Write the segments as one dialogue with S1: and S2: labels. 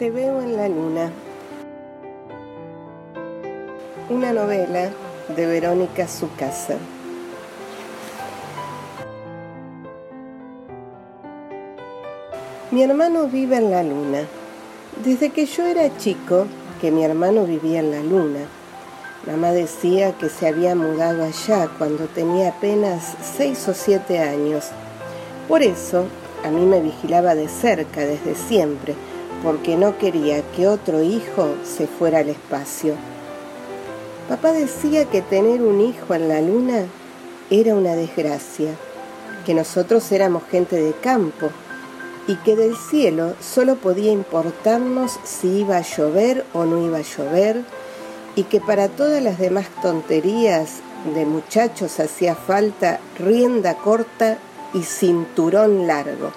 S1: Te veo en la luna. Una novela de Verónica Sucasa. Mi hermano vive en la luna. Desde que yo era chico, que mi hermano vivía en la luna. Mamá decía que se había mudado allá cuando tenía apenas seis o siete años. Por eso, a mí me vigilaba de cerca desde siempre, porque no quería que otro hijo se fuera al espacio. Papá decía que tener un hijo en la luna era una desgracia, que nosotros éramos gente de campo y que del cielo solo podía importarnos si iba a llover o no iba a llover, y que para todas las demás tonterías de muchachos hacía falta rienda corta y cinturón largo.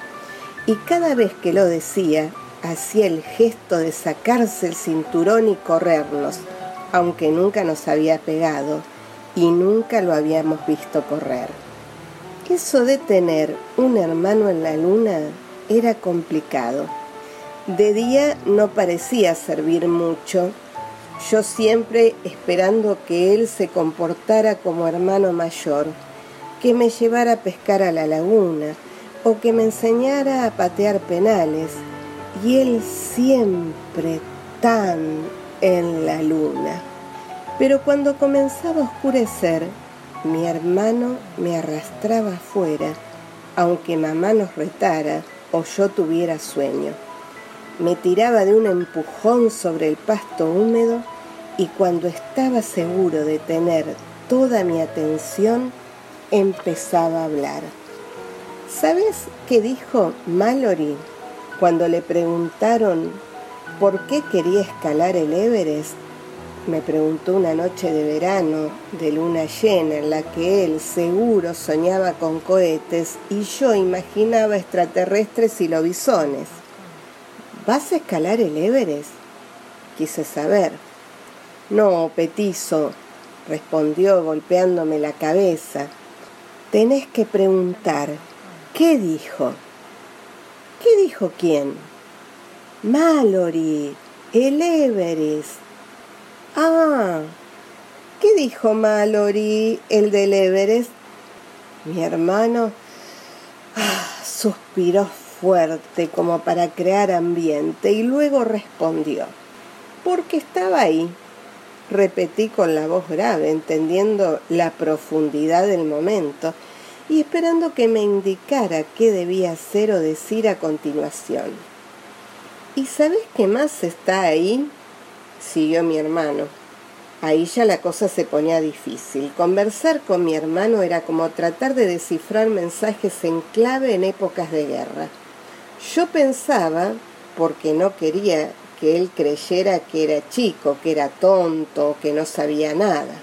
S1: Y cada vez que lo decía, hacía el gesto de sacarse el cinturón y corrernos, aunque nunca nos había pegado y nunca lo habíamos visto correr. Eso de tener un hermano en la luna era complicado. De día no parecía servir mucho, yo siempre esperando que él se comportara como hermano mayor, que me llevara a pescar a la laguna o que me enseñara a patear penales, y él siempre tan en la luna. Pero cuando comenzaba a oscurecer, mi hermano me arrastraba afuera, aunque mamá nos retara, o yo tuviera sueño. Me tiraba de un empujón sobre el pasto húmedo y cuando estaba seguro de tener toda mi atención, empezaba a hablar. ¿Sabes qué dijo Mallory cuando le preguntaron por qué quería escalar el Everest? Me preguntó una noche de verano, de luna llena, en la que él seguro soñaba con cohetes y yo imaginaba extraterrestres y lobisones. ¿Vas a escalar el Everest? Quise saber. No, petizo, respondió golpeándome la cabeza. Tenés que preguntar, ¿qué dijo? ¿Qué dijo quién? Mallory, el Everest. Ah, ¿qué dijo Mallory, el del Everest? Mi hermano ah, suspiró fuerte como para crear ambiente y luego respondió, porque estaba ahí. Repetí con la voz grave, entendiendo la profundidad del momento y esperando que me indicara qué debía hacer o decir a continuación. ¿Y sabes qué más está ahí? siguió mi hermano. Ahí ya la cosa se ponía difícil. Conversar con mi hermano era como tratar de descifrar mensajes en clave en épocas de guerra. Yo pensaba, porque no quería que él creyera que era chico, que era tonto, que no sabía nada.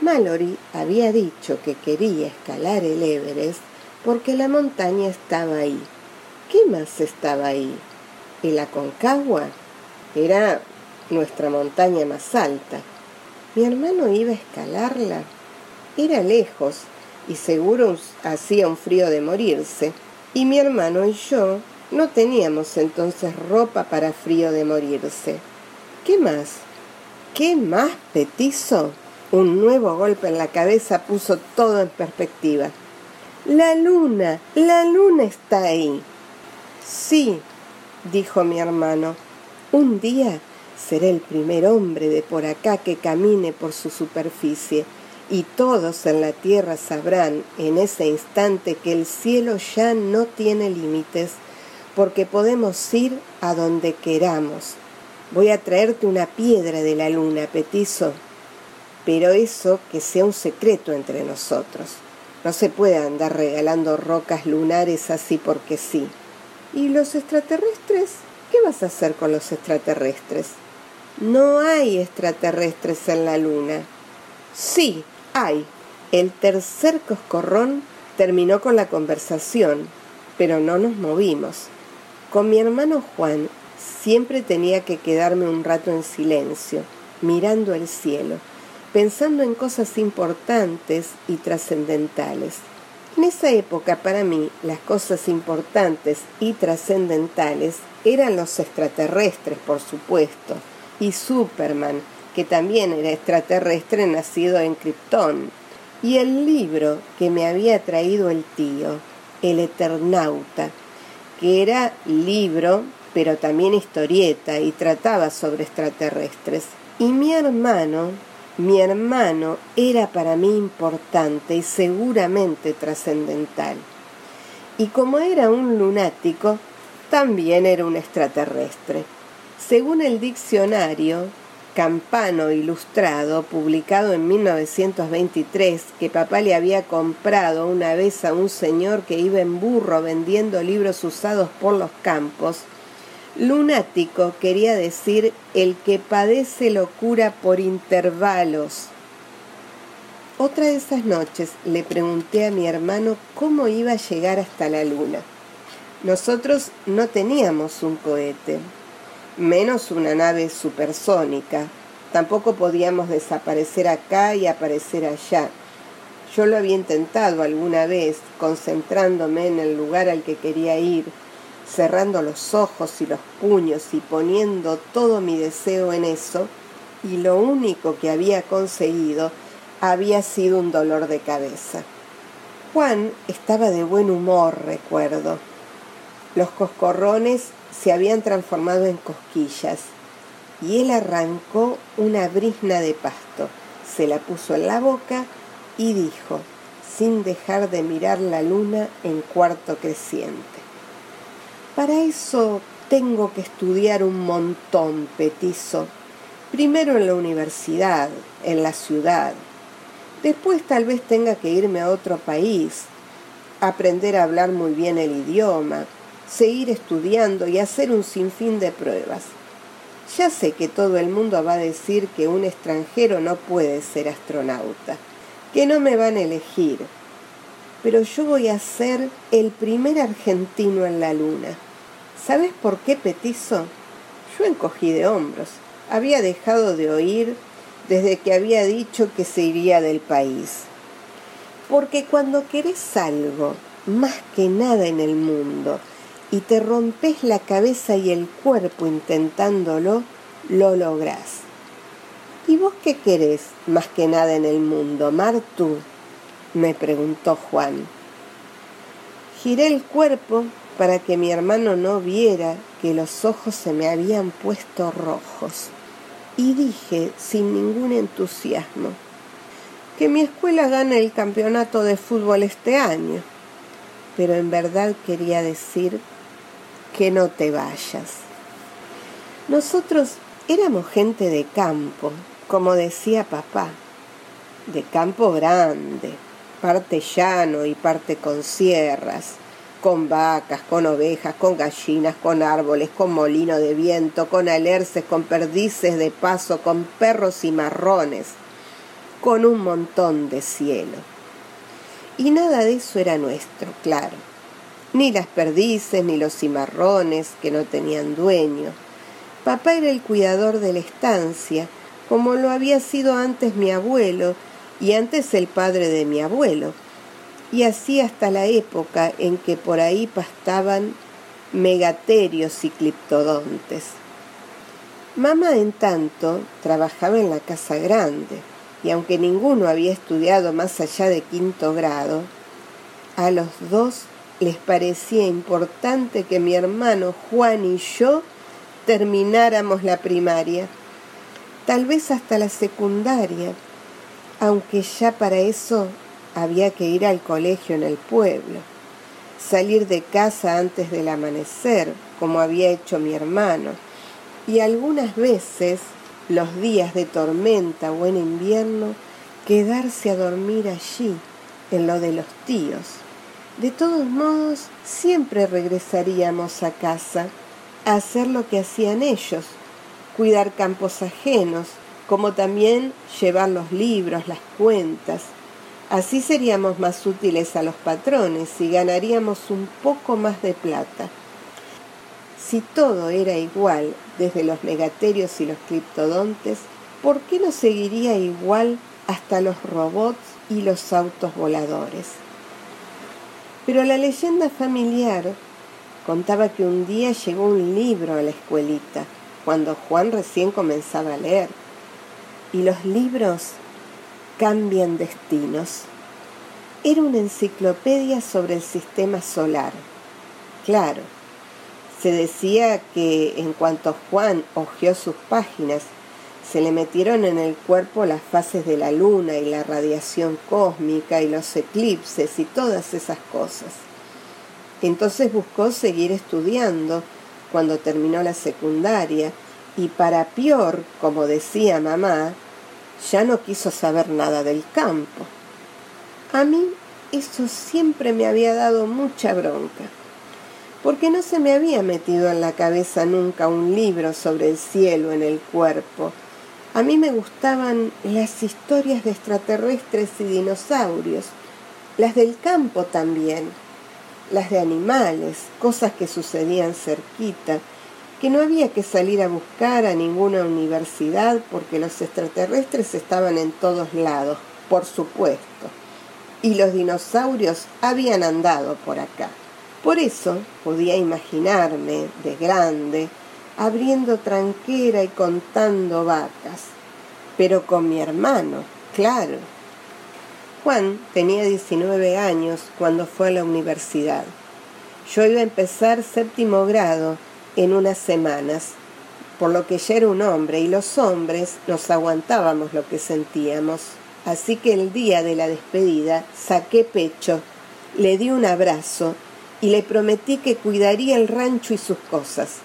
S1: Mallory había dicho que quería escalar el Everest porque la montaña estaba ahí. ¿Qué más estaba ahí? ¿El Aconcagua? Era nuestra montaña más alta. Mi hermano iba a escalarla. Era lejos y seguro hacía un frío de morirse. Y mi hermano y yo no teníamos entonces ropa para frío de morirse. ¿Qué más? ¿Qué más, petizo? Un nuevo golpe en la cabeza puso todo en perspectiva. La luna, la luna está ahí. Sí, dijo mi hermano, un día Seré el primer hombre de por acá que camine por su superficie, y todos en la tierra sabrán en ese instante que el cielo ya no tiene límites, porque podemos ir a donde queramos. Voy a traerte una piedra de la luna, petizo, pero eso que sea un secreto entre nosotros. No se puede andar regalando rocas lunares así porque sí. ¿Y los extraterrestres? ¿Qué vas a hacer con los extraterrestres? No hay extraterrestres en la luna. Sí, hay. El tercer coscorrón terminó con la conversación, pero no nos movimos. Con mi hermano Juan siempre tenía que quedarme un rato en silencio, mirando el cielo, pensando en cosas importantes y trascendentales. En esa época para mí las cosas importantes y trascendentales eran los extraterrestres, por supuesto, y Superman, que también era extraterrestre nacido en Krypton, y el libro que me había traído el tío, El Eternauta, que era libro, pero también historieta, y trataba sobre extraterrestres. Y mi hermano, mi hermano era para mí importante y seguramente trascendental. Y como era un lunático, también era un extraterrestre. Según el diccionario Campano Ilustrado, publicado en 1923, que papá le había comprado una vez a un señor que iba en burro vendiendo libros usados por los campos, lunático quería decir el que padece locura por intervalos. Otra de esas noches le pregunté a mi hermano cómo iba a llegar hasta la luna. Nosotros no teníamos un cohete, menos una nave supersónica. Tampoco podíamos desaparecer acá y aparecer allá. Yo lo había intentado alguna vez, concentrándome en el lugar al que quería ir, cerrando los ojos y los puños y poniendo todo mi deseo en eso, y lo único que había conseguido había sido un dolor de cabeza. Juan estaba de buen humor, recuerdo. Los coscorrones se habían transformado en cosquillas y él arrancó una brisna de pasto, se la puso en la boca y dijo, sin dejar de mirar la luna en cuarto creciente. Para eso tengo que estudiar un montón, petizo. Primero en la universidad, en la ciudad. Después tal vez tenga que irme a otro país, aprender a hablar muy bien el idioma, seguir estudiando y hacer un sinfín de pruebas. Ya sé que todo el mundo va a decir que un extranjero no puede ser astronauta, que no me van a elegir, pero yo voy a ser el primer argentino en la luna. ¿Sabes por qué petizo? Yo encogí de hombros. Había dejado de oír desde que había dicho que se iría del país. Porque cuando querés algo, más que nada en el mundo, y te rompes la cabeza y el cuerpo intentándolo, lo lográs. ¿Y vos qué querés más que nada en el mundo, Martu? me preguntó Juan. Giré el cuerpo para que mi hermano no viera que los ojos se me habían puesto rojos. Y dije sin ningún entusiasmo que mi escuela gane el campeonato de fútbol este año, pero en verdad quería decir que no te vayas. Nosotros éramos gente de campo, como decía papá, de campo grande, parte llano y parte con sierras, con vacas, con ovejas, con gallinas, con árboles, con molino de viento, con alerces, con perdices de paso, con perros y marrones, con un montón de cielo. Y nada de eso era nuestro, claro ni las perdices, ni los cimarrones que no tenían dueño. Papá era el cuidador de la estancia, como lo había sido antes mi abuelo y antes el padre de mi abuelo, y así hasta la época en que por ahí pastaban megaterios y cliptodontes. Mamá, en tanto, trabajaba en la casa grande, y aunque ninguno había estudiado más allá de quinto grado, a los dos les parecía importante que mi hermano Juan y yo termináramos la primaria, tal vez hasta la secundaria, aunque ya para eso había que ir al colegio en el pueblo, salir de casa antes del amanecer, como había hecho mi hermano, y algunas veces, los días de tormenta o en invierno, quedarse a dormir allí, en lo de los tíos. De todos modos, siempre regresaríamos a casa a hacer lo que hacían ellos, cuidar campos ajenos, como también llevar los libros, las cuentas. Así seríamos más útiles a los patrones y ganaríamos un poco más de plata. Si todo era igual desde los megaterios y los criptodontes, ¿por qué no seguiría igual hasta los robots y los autos voladores? Pero la leyenda familiar contaba que un día llegó un libro a la escuelita, cuando Juan recién comenzaba a leer. Y los libros cambian destinos. Era una enciclopedia sobre el sistema solar. Claro, se decía que en cuanto Juan hojeó sus páginas, se le metieron en el cuerpo las fases de la luna y la radiación cósmica y los eclipses y todas esas cosas. Entonces buscó seguir estudiando cuando terminó la secundaria y para peor, como decía mamá, ya no quiso saber nada del campo. A mí eso siempre me había dado mucha bronca, porque no se me había metido en la cabeza nunca un libro sobre el cielo en el cuerpo, a mí me gustaban las historias de extraterrestres y dinosaurios, las del campo también, las de animales, cosas que sucedían cerquita, que no había que salir a buscar a ninguna universidad porque los extraterrestres estaban en todos lados, por supuesto, y los dinosaurios habían andado por acá. Por eso podía imaginarme, de grande, abriendo tranquera y contando vacas, pero con mi hermano, claro. Juan tenía 19 años cuando fue a la universidad. Yo iba a empezar séptimo grado en unas semanas, por lo que ya era un hombre y los hombres nos aguantábamos lo que sentíamos. Así que el día de la despedida saqué pecho, le di un abrazo y le prometí que cuidaría el rancho y sus cosas.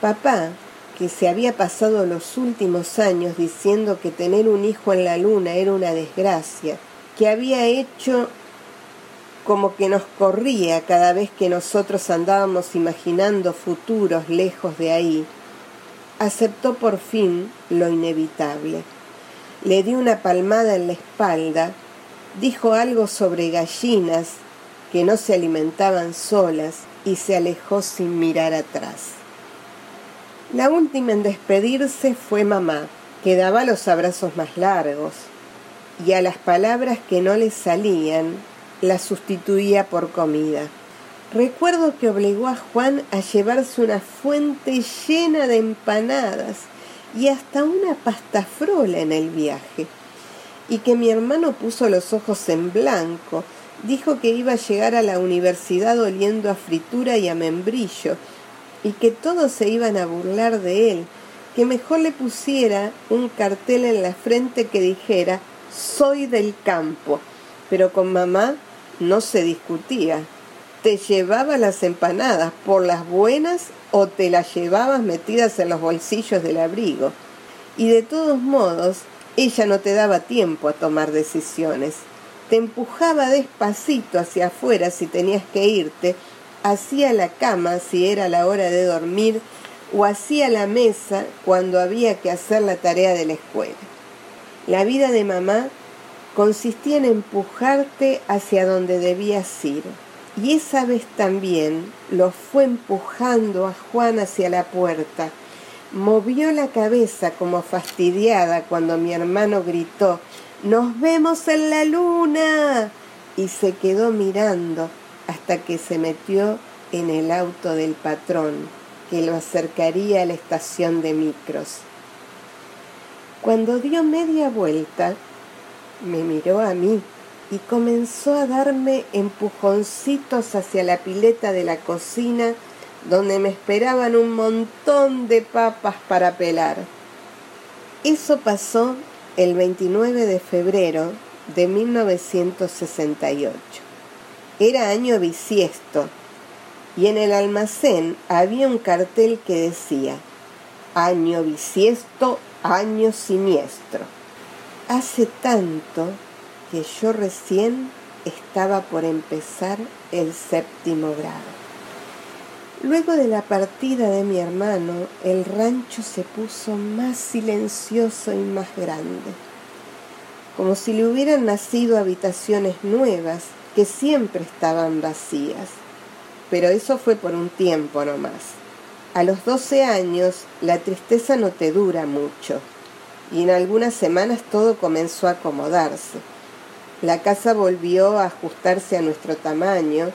S1: Papá, que se había pasado los últimos años diciendo que tener un hijo en la luna era una desgracia, que había hecho como que nos corría cada vez que nosotros andábamos imaginando futuros lejos de ahí, aceptó por fin lo inevitable. Le di una palmada en la espalda, dijo algo sobre gallinas que no se alimentaban solas y se alejó sin mirar atrás. La última en despedirse fue mamá, que daba los abrazos más largos, y a las palabras que no le salían las sustituía por comida. Recuerdo que obligó a Juan a llevarse una fuente llena de empanadas y hasta una pasta frola en el viaje, y que mi hermano puso los ojos en blanco, dijo que iba a llegar a la universidad oliendo a fritura y a membrillo, y que todos se iban a burlar de él, que mejor le pusiera un cartel en la frente que dijera soy del campo, pero con mamá no se discutía. Te llevaba las empanadas por las buenas o te las llevabas metidas en los bolsillos del abrigo. Y de todos modos, ella no te daba tiempo a tomar decisiones. Te empujaba despacito hacia afuera si tenías que irte hacía la cama si era la hora de dormir o hacía la mesa cuando había que hacer la tarea de la escuela. La vida de mamá consistía en empujarte hacia donde debías ir. Y esa vez también lo fue empujando a Juan hacia la puerta. Movió la cabeza como fastidiada cuando mi hermano gritó, Nos vemos en la luna. y se quedó mirando hasta que se metió en el auto del patrón que lo acercaría a la estación de micros. Cuando dio media vuelta, me miró a mí y comenzó a darme empujoncitos hacia la pileta de la cocina donde me esperaban un montón de papas para pelar. Eso pasó el 29 de febrero de 1968. Era año bisiesto y en el almacén había un cartel que decía año bisiesto, año siniestro. Hace tanto que yo recién estaba por empezar el séptimo grado. Luego de la partida de mi hermano, el rancho se puso más silencioso y más grande, como si le hubieran nacido habitaciones nuevas que siempre estaban vacías. Pero eso fue por un tiempo nomás. A los 12 años la tristeza no te dura mucho y en algunas semanas todo comenzó a acomodarse. La casa volvió a ajustarse a nuestro tamaño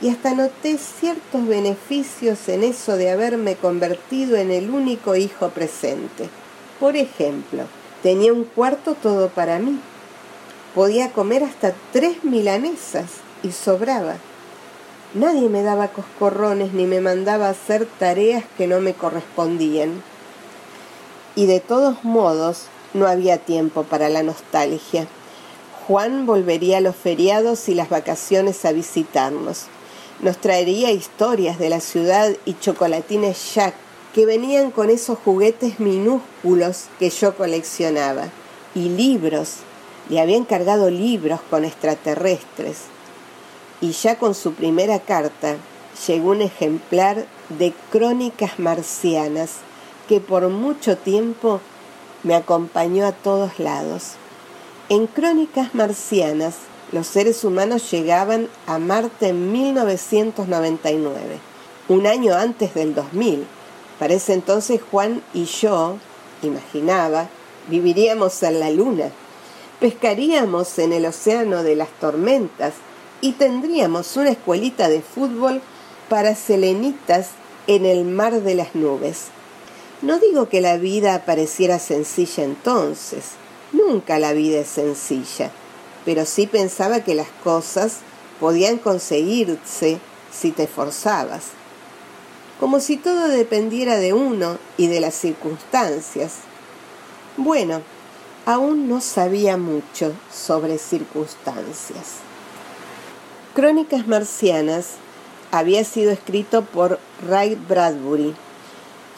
S1: y hasta noté ciertos beneficios en eso de haberme convertido en el único hijo presente. Por ejemplo, tenía un cuarto todo para mí. Podía comer hasta tres milanesas y sobraba. Nadie me daba coscorrones ni me mandaba hacer tareas que no me correspondían. Y de todos modos, no había tiempo para la nostalgia. Juan volvería a los feriados y las vacaciones a visitarnos. Nos traería historias de la ciudad y chocolatines Jack que venían con esos juguetes minúsculos que yo coleccionaba. Y libros. Le había encargado libros con extraterrestres y ya con su primera carta llegó un ejemplar de Crónicas Marcianas que por mucho tiempo me acompañó a todos lados. En Crónicas Marcianas los seres humanos llegaban a Marte en 1999, un año antes del 2000. Para ese entonces Juan y yo, imaginaba, viviríamos en la Luna, pescaríamos en el océano de las tormentas, y tendríamos una escuelita de fútbol para selenitas en el mar de las nubes. No digo que la vida pareciera sencilla entonces, nunca la vida es sencilla, pero sí pensaba que las cosas podían conseguirse si te forzabas, como si todo dependiera de uno y de las circunstancias. Bueno, aún no sabía mucho sobre circunstancias. Crónicas Marcianas había sido escrito por Ray Bradbury,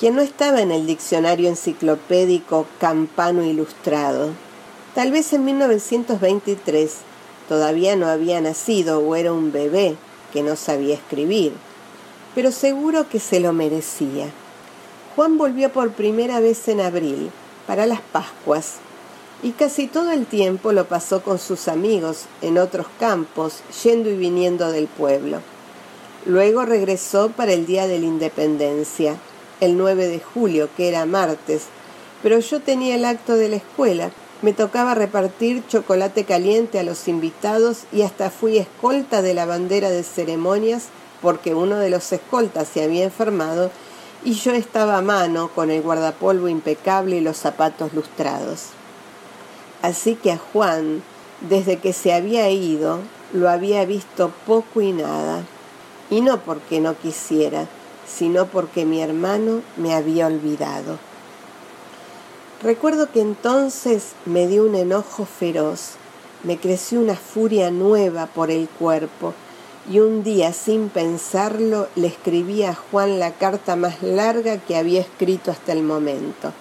S1: quien no estaba en el diccionario enciclopédico Campano Ilustrado. Tal vez en 1923 todavía no había nacido o era un bebé que no sabía escribir, pero seguro que se lo merecía. Juan volvió por primera vez en abril, para las Pascuas, y casi todo el tiempo lo pasó con sus amigos en otros campos, yendo y viniendo del pueblo. Luego regresó para el Día de la Independencia, el 9 de julio, que era martes, pero yo tenía el acto de la escuela, me tocaba repartir chocolate caliente a los invitados y hasta fui escolta de la bandera de ceremonias porque uno de los escoltas se había enfermado y yo estaba a mano con el guardapolvo impecable y los zapatos lustrados. Así que a Juan, desde que se había ido, lo había visto poco y nada. Y no porque no quisiera, sino porque mi hermano me había olvidado. Recuerdo que entonces me dio un enojo feroz, me creció una furia nueva por el cuerpo, y un día sin pensarlo le escribí a Juan la carta más larga que había escrito hasta el momento.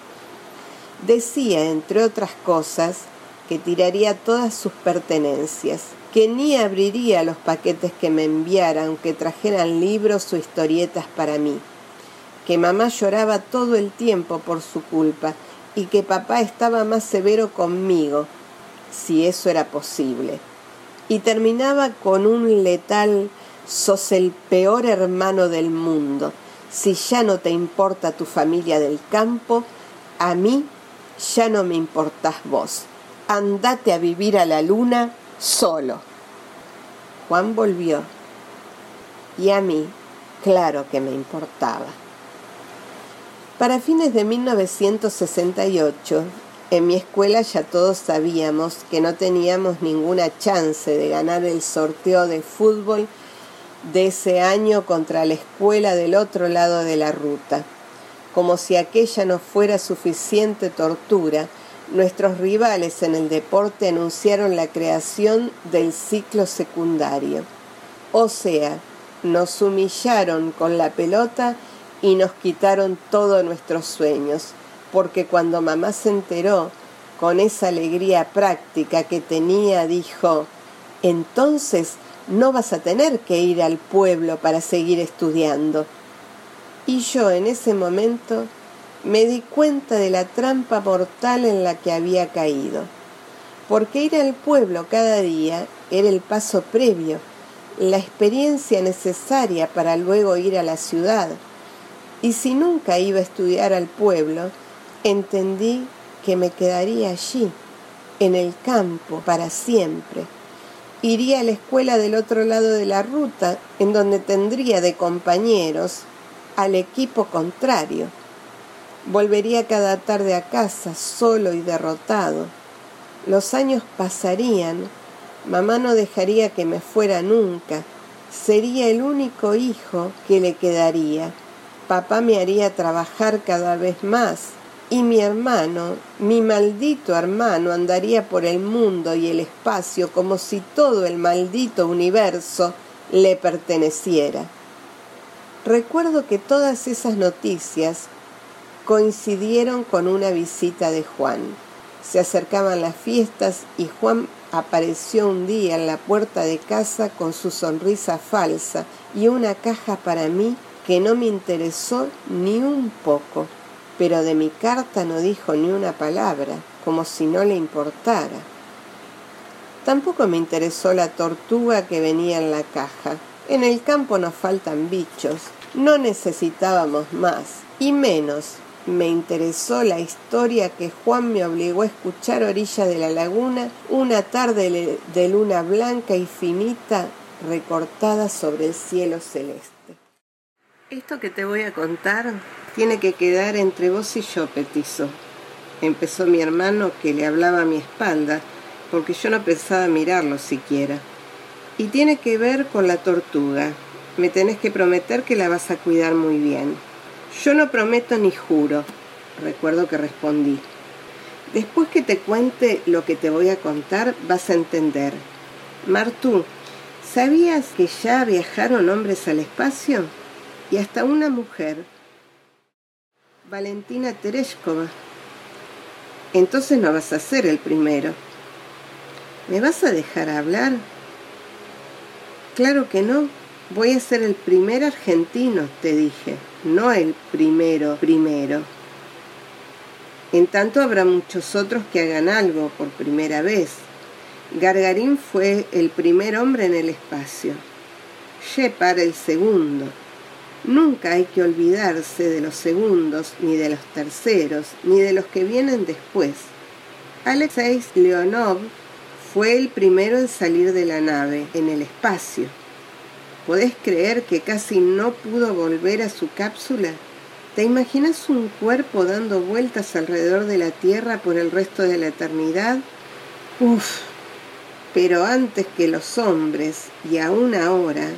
S1: Decía, entre otras cosas, que tiraría todas sus pertenencias, que ni abriría los paquetes que me enviara aunque trajeran libros o historietas para mí, que mamá lloraba todo el tiempo por su culpa y que papá estaba más severo conmigo, si eso era posible. Y terminaba con un letal sos el peor hermano del mundo. Si ya no te importa tu familia del campo, a mí ya no me importás vos andate a vivir a la luna solo. Juan volvió y a mí, claro que me importaba. Para fines de 1968, en mi escuela ya todos sabíamos que no teníamos ninguna chance de ganar el sorteo de fútbol de ese año contra la escuela del otro lado de la ruta, como si aquella no fuera suficiente tortura nuestros rivales en el deporte anunciaron la creación del ciclo secundario. O sea, nos humillaron con la pelota y nos quitaron todos nuestros sueños, porque cuando mamá se enteró, con esa alegría práctica que tenía, dijo, entonces no vas a tener que ir al pueblo para seguir estudiando. Y yo en ese momento me di cuenta de la trampa mortal en la que había caído, porque ir al pueblo cada día era el paso previo, la experiencia necesaria para luego ir a la ciudad. Y si nunca iba a estudiar al pueblo, entendí que me quedaría allí, en el campo, para siempre, Iría a la escuela del otro lado de la ruta, en donde tendría de compañeros al equipo contrario. Volvería cada tarde a casa, solo y derrotado. Los años pasarían, mamá no dejaría que me fuera nunca, sería el único hijo que le quedaría. Papá me haría trabajar cada vez más y mi hermano, mi maldito hermano, andaría por el mundo y el espacio como si todo el maldito universo le perteneciera. Recuerdo que todas esas noticias coincidieron con una visita de Juan. Se acercaban las fiestas y Juan apareció un día en la puerta de casa con su sonrisa falsa y una caja para mí que no me interesó ni un poco, pero de mi carta no dijo ni una palabra, como si no le importara. Tampoco me interesó la tortuga que venía en la caja. En el campo nos faltan bichos, no necesitábamos más, y menos me interesó la historia que Juan me obligó a escuchar a orilla de la laguna una tarde de luna blanca y finita recortada sobre el cielo celeste. Esto que te voy a contar tiene que quedar entre vos y yo, petizo. Empezó mi hermano que le hablaba a mi espalda, porque yo no pensaba mirarlo siquiera. Y tiene que ver con la tortuga. Me tenés que prometer que la vas a cuidar muy bien. Yo no prometo ni juro, recuerdo que respondí. Después que te cuente lo que te voy a contar, vas a entender. Martú, ¿sabías que ya viajaron hombres al espacio? Y hasta una mujer. Valentina Tereshkova. Entonces no vas a ser el primero. ¿Me vas a dejar hablar? Claro que no. Voy a ser el primer argentino, te dije no el primero primero. En tanto habrá muchos otros que hagan algo por primera vez. Gargarín fue el primer hombre en el espacio. Shepard el segundo. Nunca hay que olvidarse de los segundos, ni de los terceros, ni de los que vienen después. Alexei Leonov fue el primero en salir de la nave, en el espacio. ¿Podés creer que casi no pudo volver a su cápsula? ¿Te imaginas un cuerpo dando vueltas alrededor de la Tierra por el resto de la eternidad? Uf, pero antes que los hombres, y aún ahora,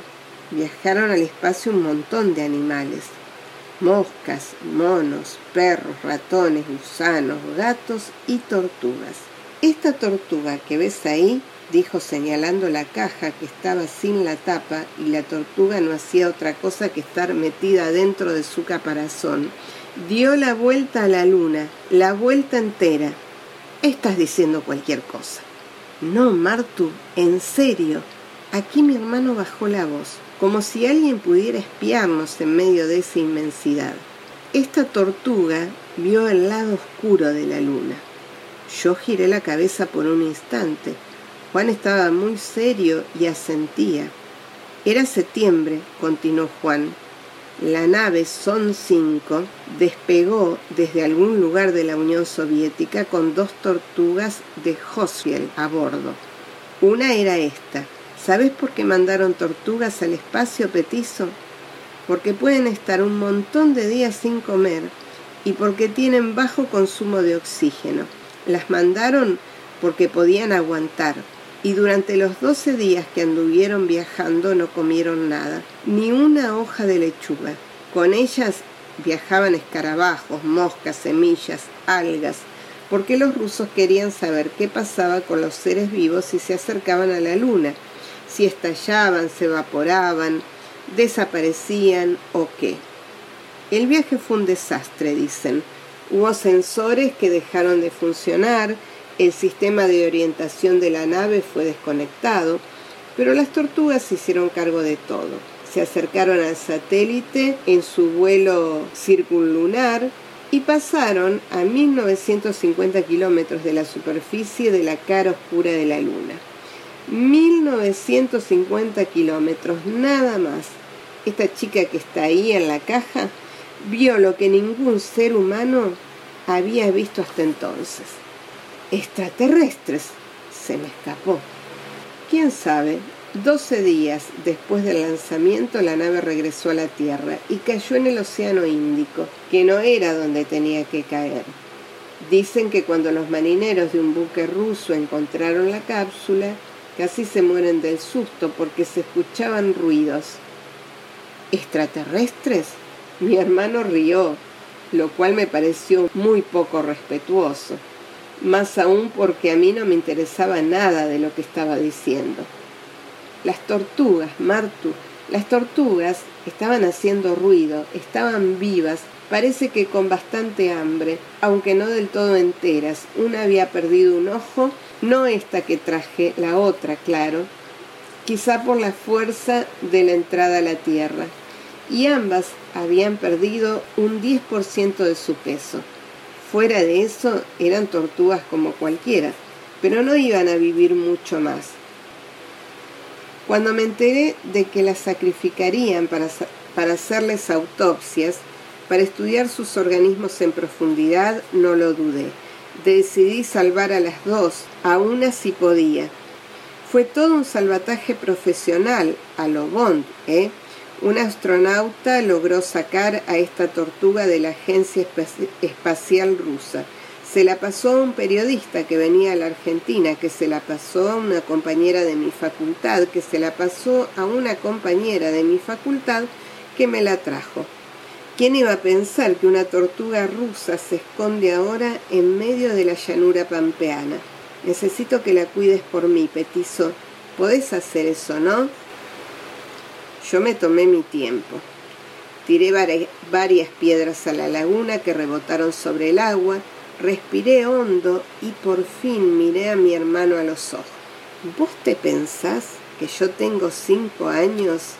S1: viajaron al espacio un montón de animales. Moscas, monos, perros, ratones, gusanos, gatos y tortugas. Esta tortuga que ves ahí dijo señalando la caja que estaba sin la tapa y la tortuga no hacía otra cosa que estar metida dentro de su caparazón. Dio la vuelta a la luna, la vuelta entera. Estás diciendo cualquier cosa. No, Martu, en serio. Aquí mi hermano bajó la voz, como si alguien pudiera espiarnos en medio de esa inmensidad. Esta tortuga vio el lado oscuro de la luna. Yo giré la cabeza por un instante Juan estaba muy serio y asentía. Era septiembre, continuó Juan. La nave Son 5 despegó desde algún lugar de la Unión Soviética con dos tortugas de Hosfield a bordo. Una era esta. ¿Sabes por qué mandaron tortugas al espacio petizo? Porque pueden estar un montón de días sin comer y porque tienen bajo consumo de oxígeno. Las mandaron porque podían aguantar, y durante los doce días que anduvieron viajando no comieron nada, ni una hoja de lechuga. Con ellas viajaban escarabajos, moscas, semillas, algas, porque los rusos querían saber qué pasaba con los seres vivos si se acercaban a la luna, si estallaban, se evaporaban, desaparecían o qué. El viaje fue un desastre, dicen. Hubo sensores que dejaron de funcionar, el sistema de orientación de la nave fue desconectado, pero las tortugas se hicieron cargo de todo. Se acercaron al satélite en su vuelo circunlunar y pasaron a 1950 kilómetros de la superficie de la cara oscura de la Luna. 1950 kilómetros, nada más. Esta chica que está ahí en la caja vio lo que ningún ser humano había visto hasta entonces extraterrestres. Se me escapó. ¿Quién sabe? Doce días después del lanzamiento la nave regresó a la Tierra y cayó en el Océano Índico, que no era donde tenía que caer. Dicen que cuando los marineros de un buque ruso encontraron la cápsula, casi se mueren del susto porque se escuchaban ruidos. ¿Extraterrestres? Mi hermano rió, lo cual me pareció muy poco respetuoso más aún porque a mí no me interesaba nada de lo que estaba diciendo. Las tortugas, Martu, las tortugas estaban haciendo ruido, estaban vivas, parece que con bastante hambre, aunque no del todo enteras. Una había perdido un ojo, no esta que traje, la otra, claro, quizá por la fuerza de la entrada a la tierra, y ambas habían perdido un 10% de su peso. Fuera de eso, eran tortugas como cualquiera, pero no iban a vivir mucho más. Cuando me enteré de que las sacrificarían para, para hacerles autopsias, para estudiar sus organismos en profundidad, no lo dudé. Decidí salvar a las dos, a una si podía. Fue todo un salvataje profesional, a lo Bond, ¿eh? Un astronauta logró sacar a esta tortuga de la Agencia Espacial Rusa. Se la pasó a un periodista que venía a la Argentina, que se la pasó a una compañera de mi facultad, que se la pasó a una compañera de mi facultad que me la trajo. ¿Quién iba a pensar que una tortuga rusa se esconde ahora en medio de la llanura pampeana? Necesito que la cuides por mí, petizo. Podés hacer eso, ¿no? Yo me tomé mi tiempo. Tiré varias piedras a la laguna que rebotaron sobre el agua, respiré hondo y por fin miré a mi hermano a los ojos. ¿Vos te pensás que yo tengo cinco años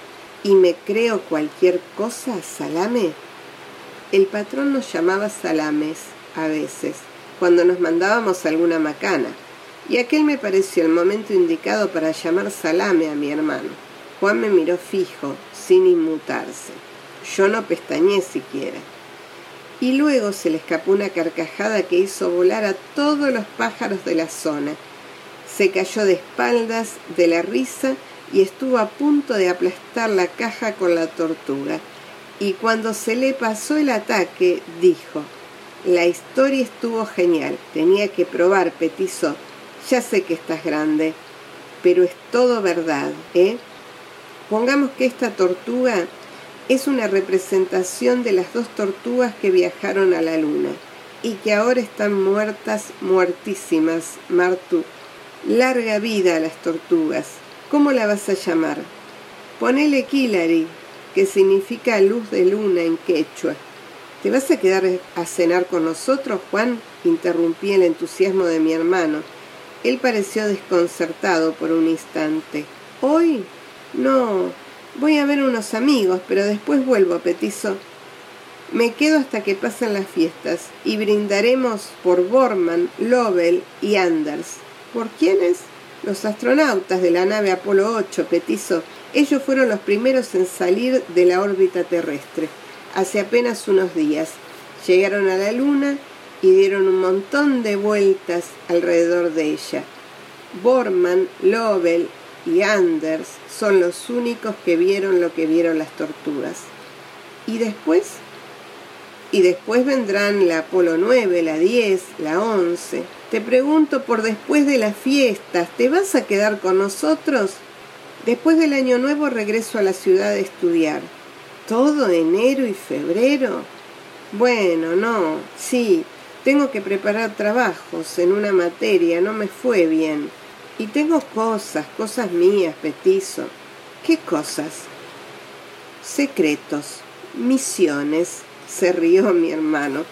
S1: y me creo cualquier cosa, Salame? El patrón nos llamaba Salames a veces, cuando nos mandábamos alguna macana, y aquel me pareció el momento indicado para llamar Salame a mi hermano. Juan me miró fijo, sin inmutarse. Yo no pestañé siquiera. Y luego se le escapó una carcajada que hizo volar a todos los pájaros de la zona. Se cayó de espaldas de la risa y estuvo a punto de aplastar la caja con la tortuga. Y cuando se le pasó el ataque, dijo, la historia estuvo genial, tenía que probar, petizo. Ya sé que estás grande, pero es todo verdad, ¿eh? Pongamos que esta tortuga es una representación de las dos tortugas que viajaron a la luna y que ahora están muertas, muertísimas, Martu. Larga vida a las tortugas. ¿Cómo la vas a llamar? Ponele Kilari, que significa luz de luna en quechua. ¿Te vas a quedar a cenar con nosotros, Juan? interrumpí el entusiasmo de mi hermano. Él pareció desconcertado por un instante. ¿Hoy? No, voy a ver unos amigos, pero después vuelvo, petizo. Me quedo hasta que pasen las fiestas y brindaremos por Borman, Lovell y Anders. ¿Por quiénes? Los astronautas de la nave Apolo 8, petizo. Ellos fueron los primeros en salir de la órbita terrestre, hace apenas unos días. Llegaron a la Luna y dieron un montón de vueltas alrededor de ella. Borman, Lovell y Anders son los únicos que vieron lo que vieron las tortugas. ¿Y después? Y después vendrán la Apolo 9, la 10, la 11. Te pregunto por después de las fiestas, ¿te vas a quedar con nosotros? Después del año nuevo regreso a la ciudad a estudiar. ¿Todo enero y febrero? Bueno, no, sí, tengo que preparar trabajos en una materia, no me fue bien. Y tengo cosas, cosas mías, petizo. ¿Qué cosas? Secretos, misiones, se rió mi hermano.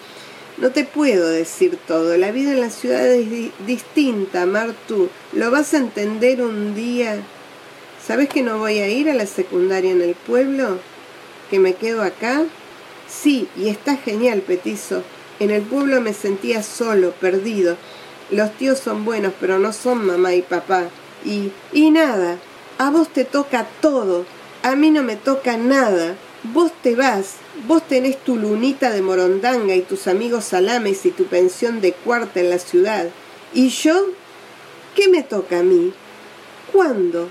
S1: No te puedo decir todo. La vida en la ciudad es distinta, Martu. Lo vas a entender un día. ¿Sabes que no voy a ir a la secundaria en el pueblo? ¿Que me quedo acá? Sí, y está genial, petizo. En el pueblo me sentía solo, perdido. Los tíos son buenos, pero no son mamá y papá. Y, y nada, a vos te toca todo, a mí no me toca nada. Vos te vas, vos tenés tu lunita de morondanga y tus amigos salames y tu pensión de cuarta en la ciudad. ¿Y yo? ¿Qué me toca a mí? ¿Cuándo?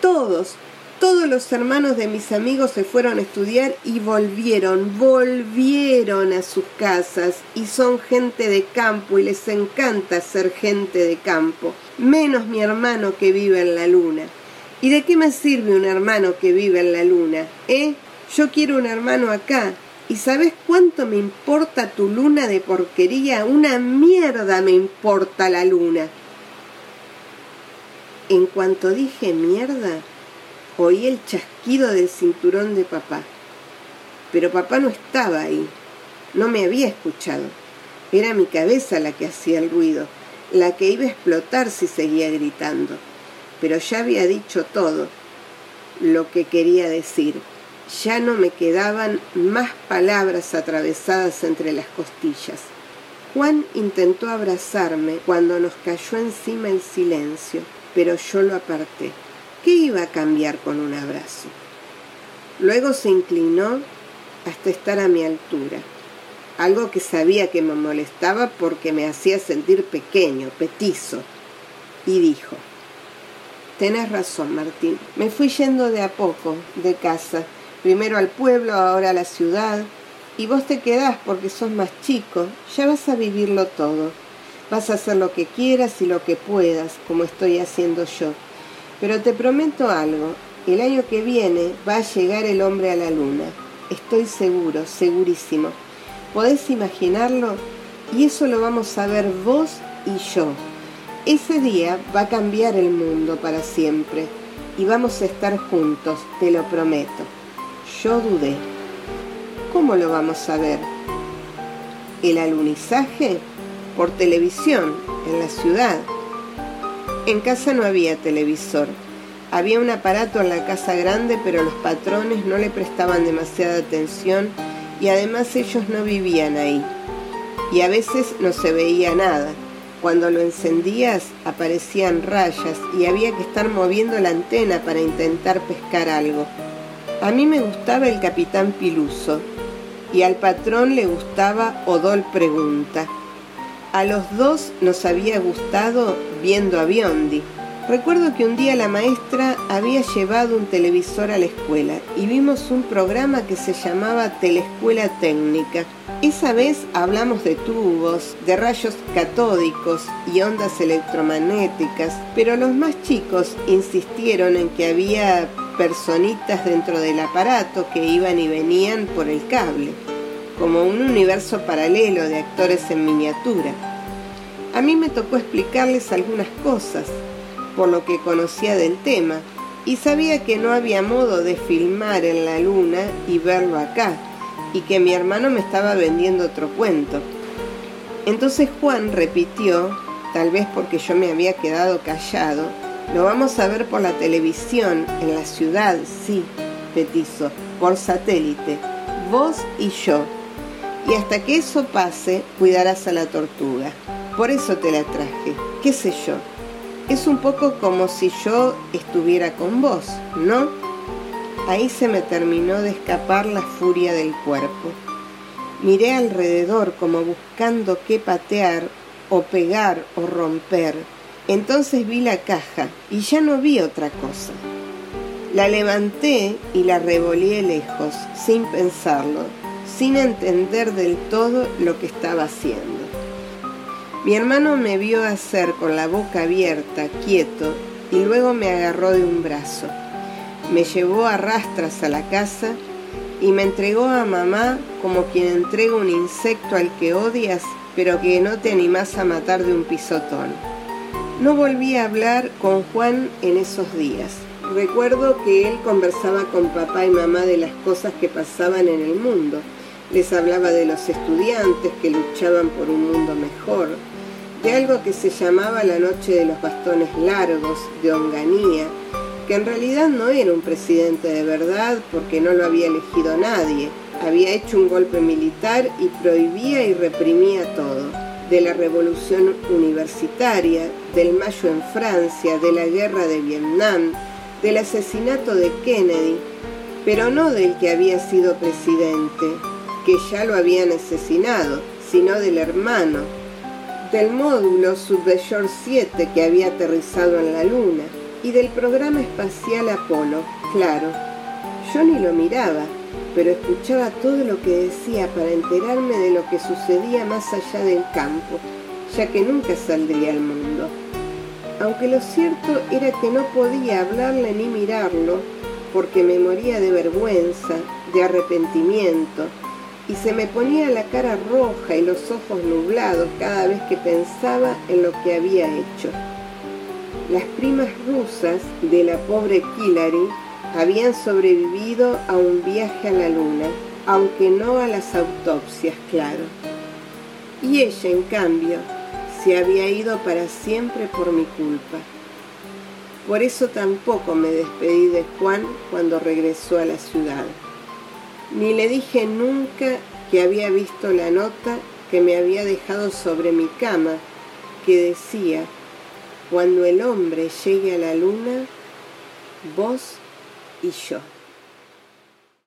S1: Todos, todos los hermanos de mis amigos se fueron a estudiar y volvieron, volvieron a sus casas y son gente de campo y les encanta ser gente de campo, menos mi hermano que vive en la luna. ¿Y de qué me sirve un hermano que vive en la luna? ¿Eh? Yo quiero un hermano acá. ¿Y sabes cuánto me importa tu luna de porquería? Una mierda me importa la luna. En cuanto dije mierda, oí el chasquido del cinturón de papá. Pero papá no estaba ahí, no me había escuchado. Era mi cabeza la que hacía el ruido, la que iba a explotar si seguía gritando. Pero ya había dicho todo lo que quería decir. Ya no me quedaban más palabras atravesadas entre las costillas. Juan intentó abrazarme cuando nos cayó encima el silencio, pero yo lo aparté. ¿Qué iba a cambiar con un abrazo? Luego se inclinó hasta estar a mi altura, algo que sabía que me molestaba porque me hacía sentir pequeño, petizo, y dijo, Tenés razón, Martín, me fui yendo de a poco de casa, primero al pueblo, ahora a la ciudad, y vos te quedás porque sos más chico, ya vas a vivirlo todo, vas a hacer lo que quieras y lo que puedas, como estoy haciendo yo pero te prometo algo, el año que viene va a llegar el hombre a la luna. Estoy seguro, segurísimo. ¿Podés imaginarlo? Y eso lo vamos a ver vos y yo. Ese día va a cambiar el mundo para siempre y vamos a estar juntos, te lo prometo. Yo dudé. ¿Cómo lo vamos a ver? ¿El alunizaje? Por televisión, en la ciudad. En casa no había televisor. Había un aparato en la casa grande, pero los patrones no le prestaban demasiada atención y además ellos no vivían ahí. Y a veces no se veía nada. Cuando lo encendías aparecían rayas y había que estar moviendo la antena para intentar pescar algo. A mí me gustaba el capitán Piluso y al patrón le gustaba Odol Pregunta. A los dos nos había gustado viendo a Biondi. Recuerdo que un día la maestra había llevado un televisor a la escuela y vimos un programa que se llamaba Telescuela Técnica. Esa vez hablamos de tubos, de rayos catódicos y ondas electromagnéticas, pero los más chicos insistieron en que había personitas dentro del aparato que iban y venían por el cable como un universo paralelo de actores en miniatura. A mí me tocó explicarles algunas cosas, por lo que conocía del tema, y sabía que no había modo de filmar en la luna y verlo acá, y que mi hermano me estaba vendiendo otro cuento. Entonces Juan repitió, tal vez porque yo me había quedado callado, lo vamos a ver por la televisión, en la ciudad, sí, petizo, por satélite, vos y yo y hasta que eso pase cuidarás a la tortuga. Por eso te la traje, qué sé yo. Es un poco como si yo estuviera con vos, ¿no? Ahí se me terminó de escapar la furia del cuerpo. Miré alrededor como buscando qué patear o pegar o romper. Entonces vi la caja y ya no vi otra cosa. La levanté y la revolé lejos, sin pensarlo, sin entender del todo lo que estaba haciendo. Mi hermano me vio hacer con la boca abierta, quieto, y luego me agarró de un brazo. Me llevó a rastras a la casa y me entregó a mamá como quien entrega un insecto al que odias, pero que no te animás a matar de un pisotón. No volví a hablar con Juan en esos días. Recuerdo que él conversaba con papá y mamá de las cosas que pasaban en el mundo les hablaba de los estudiantes que luchaban por un mundo mejor, de algo que se llamaba la noche de los bastones largos, de Onganía, que en realidad no era un presidente de verdad porque no lo había elegido nadie, había hecho un golpe militar y prohibía y reprimía todo, de la revolución universitaria, del mayo en Francia, de la guerra de Vietnam, del asesinato de Kennedy, pero no del que había sido presidente, que ya lo habían asesinado, sino del hermano, del módulo Subvellor 7 que había aterrizado en la luna. Y del programa espacial Apolo, claro. Yo ni lo miraba, pero escuchaba todo lo que decía para enterarme de lo que sucedía más allá del campo, ya que nunca saldría al mundo. Aunque lo cierto era que no podía hablarle ni mirarlo, porque me moría de vergüenza, de arrepentimiento, y se me ponía la cara roja y los ojos nublados cada vez que pensaba en lo que había hecho. Las primas rusas de la pobre Hillary habían sobrevivido a un viaje a la luna, aunque no a las autopsias, claro. Y ella, en cambio, se había ido para siempre por mi culpa. Por eso tampoco me despedí de Juan cuando regresó a la ciudad. Ni le dije nunca que había visto la nota que me había dejado sobre mi cama, que decía, cuando el hombre llegue a la luna, vos y yo.